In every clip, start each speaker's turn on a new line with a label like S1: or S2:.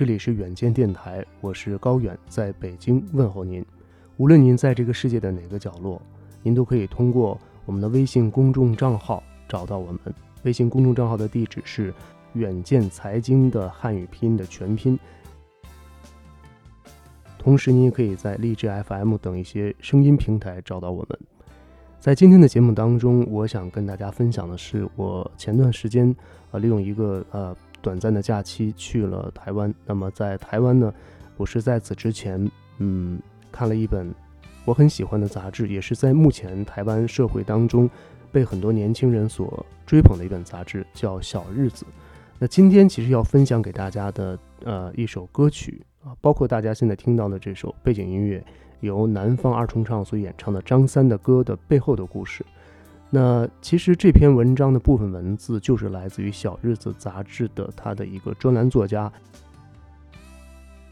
S1: 这里是远见电台，我是高远，在北京问候您。无论您在这个世界的哪个角落，您都可以通过我们的微信公众账号找到我们。微信公众账号的地址是远见财经的汉语拼音的全拼。同时，您也可以在荔枝 FM 等一些声音平台找到我们。在今天的节目当中，我想跟大家分享的是，我前段时间啊，利用一个呃短暂的假期去了台湾。那么在台湾呢，我是在此之前，嗯，看了一本我很喜欢的杂志，也是在目前台湾社会当中被很多年轻人所追捧的一本杂志，叫《小日子》。那今天其实要分享给大家的呃一首歌曲啊，包括大家现在听到的这首背景音乐。由南方二重唱所演唱的张三的歌的背后的故事，那其实这篇文章的部分文字就是来自于《小日子》杂志的他的一个专栏作家，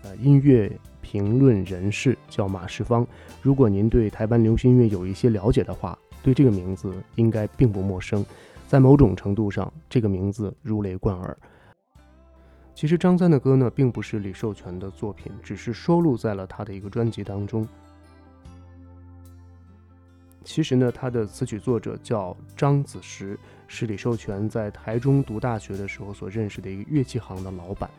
S1: 呃，音乐评论人士叫马世芳。如果您对台湾流行音乐有一些了解的话，对这个名字应该并不陌生。在某种程度上，这个名字如雷贯耳。其实张三的歌呢，并不是李寿全的作品，只是收录在了他的一个专辑当中。其实呢，他的词曲作者叫张子石，是李寿全在台中读大学的时候所认识的一个乐器行的老板。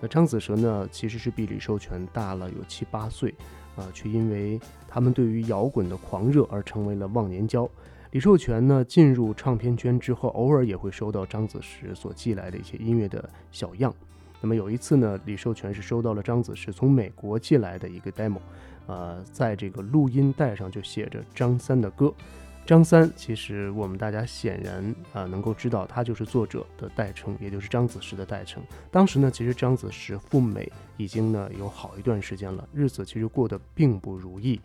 S1: 那张子时呢，其实是比李寿全大了有七八岁，啊，却因为他们对于摇滚的狂热而成为了忘年交。李寿全呢，进入唱片圈之后，偶尔也会收到张子石所寄来的一些音乐的小样。那么有一次呢，李寿全是收到了张子石从美国寄来的一个 demo，呃，在这个录音带上就写着张三的歌。张三其实我们大家显然啊能够知道，他就是作者的代称，也就是张子时的代称。当时呢，其实张子时赴美已经呢有好一段时间了，日子其实过得并不如意。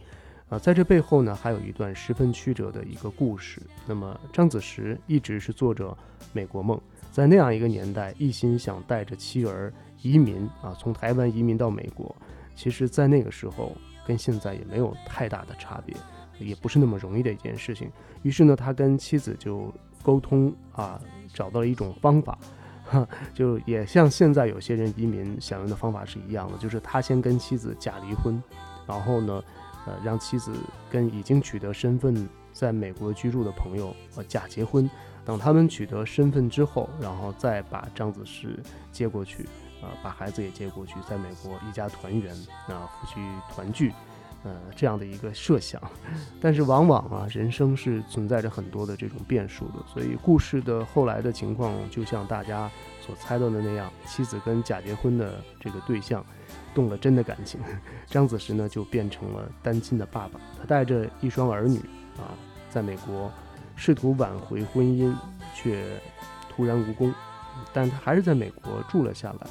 S1: 啊，在这背后呢，还有一段十分曲折的一个故事。那么张子时一直是做着美国梦。在那样一个年代，一心想带着妻儿移民啊，从台湾移民到美国，其实，在那个时候跟现在也没有太大的差别，也不是那么容易的一件事情。于是呢，他跟妻子就沟通啊，找到了一种方法，哈，就也像现在有些人移民想用的方法是一样的，就是他先跟妻子假离婚，然后呢，呃，让妻子跟已经取得身份在美国居住的朋友呃假结婚。等他们取得身份之后，然后再把张子时接过去，啊，把孩子也接过去，在美国一家团圆，啊，夫妻团聚，呃，这样的一个设想。但是往往啊，人生是存在着很多的这种变数的，所以故事的后来的情况就像大家所猜到的那样，妻子跟假结婚的这个对象动了真的感情，张子时呢就变成了单亲的爸爸，他带着一双儿女啊，在美国。试图挽回婚姻，却突然无功，但他还是在美国住了下来。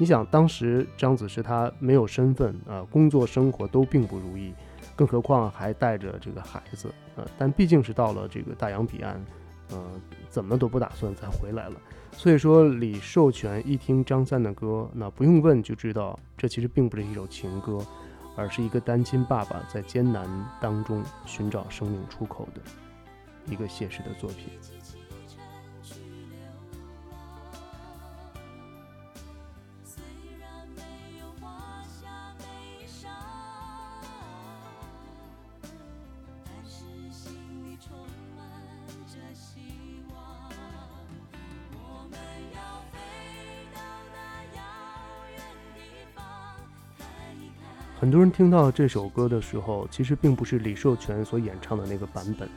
S1: 你想，当时张子是他没有身份啊，工作生活都并不如意。更何况还带着这个孩子，呃，但毕竟是到了这个大洋彼岸，呃，怎么都不打算再回来了。所以说，李寿全一听张三的歌，那不用问就知道，这其实并不是一首情歌，而是一个单亲爸爸在艰难当中寻找生命出口的一个写实的作品。很多人听到这首歌的时候，其实并不是李寿全所演唱的那个版本。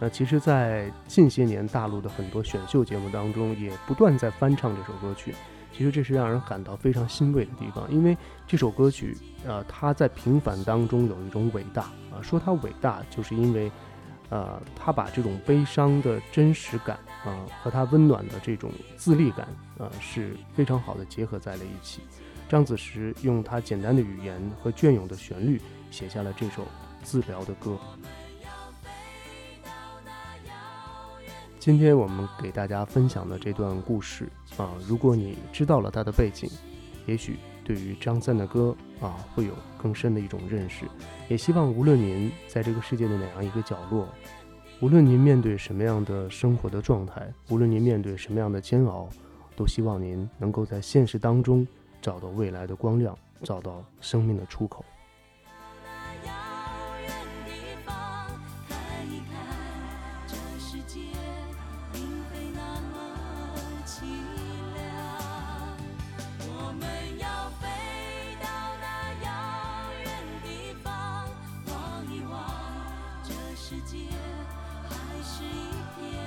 S1: 那其实，在近些年大陆的很多选秀节目当中，也不断在翻唱这首歌曲。其实这是让人感到非常欣慰的地方，因为这首歌曲，呃，它在平凡当中有一种伟大啊。说它伟大，就是因为，呃，它把这种悲伤的真实感啊，和它温暖的这种自立感啊，是非常好的结合在了一起。张子时用他简单的语言和隽永的旋律写下了这首自疗的歌。今天我们给大家分享的这段故事，啊，如果你知道了他的背景，也许对于张三的歌啊会有更深的一种认识。也希望无论您在这个世界的哪样一个角落，无论您面对什么样的生活的状态，无论您面对什么样的煎熬，都希望您能够在现实当中找到未来的光亮，找到生命的出口。
S2: 看一看。世界并非那么我们要飞到那遥远地方，望一望。这世界还是一片。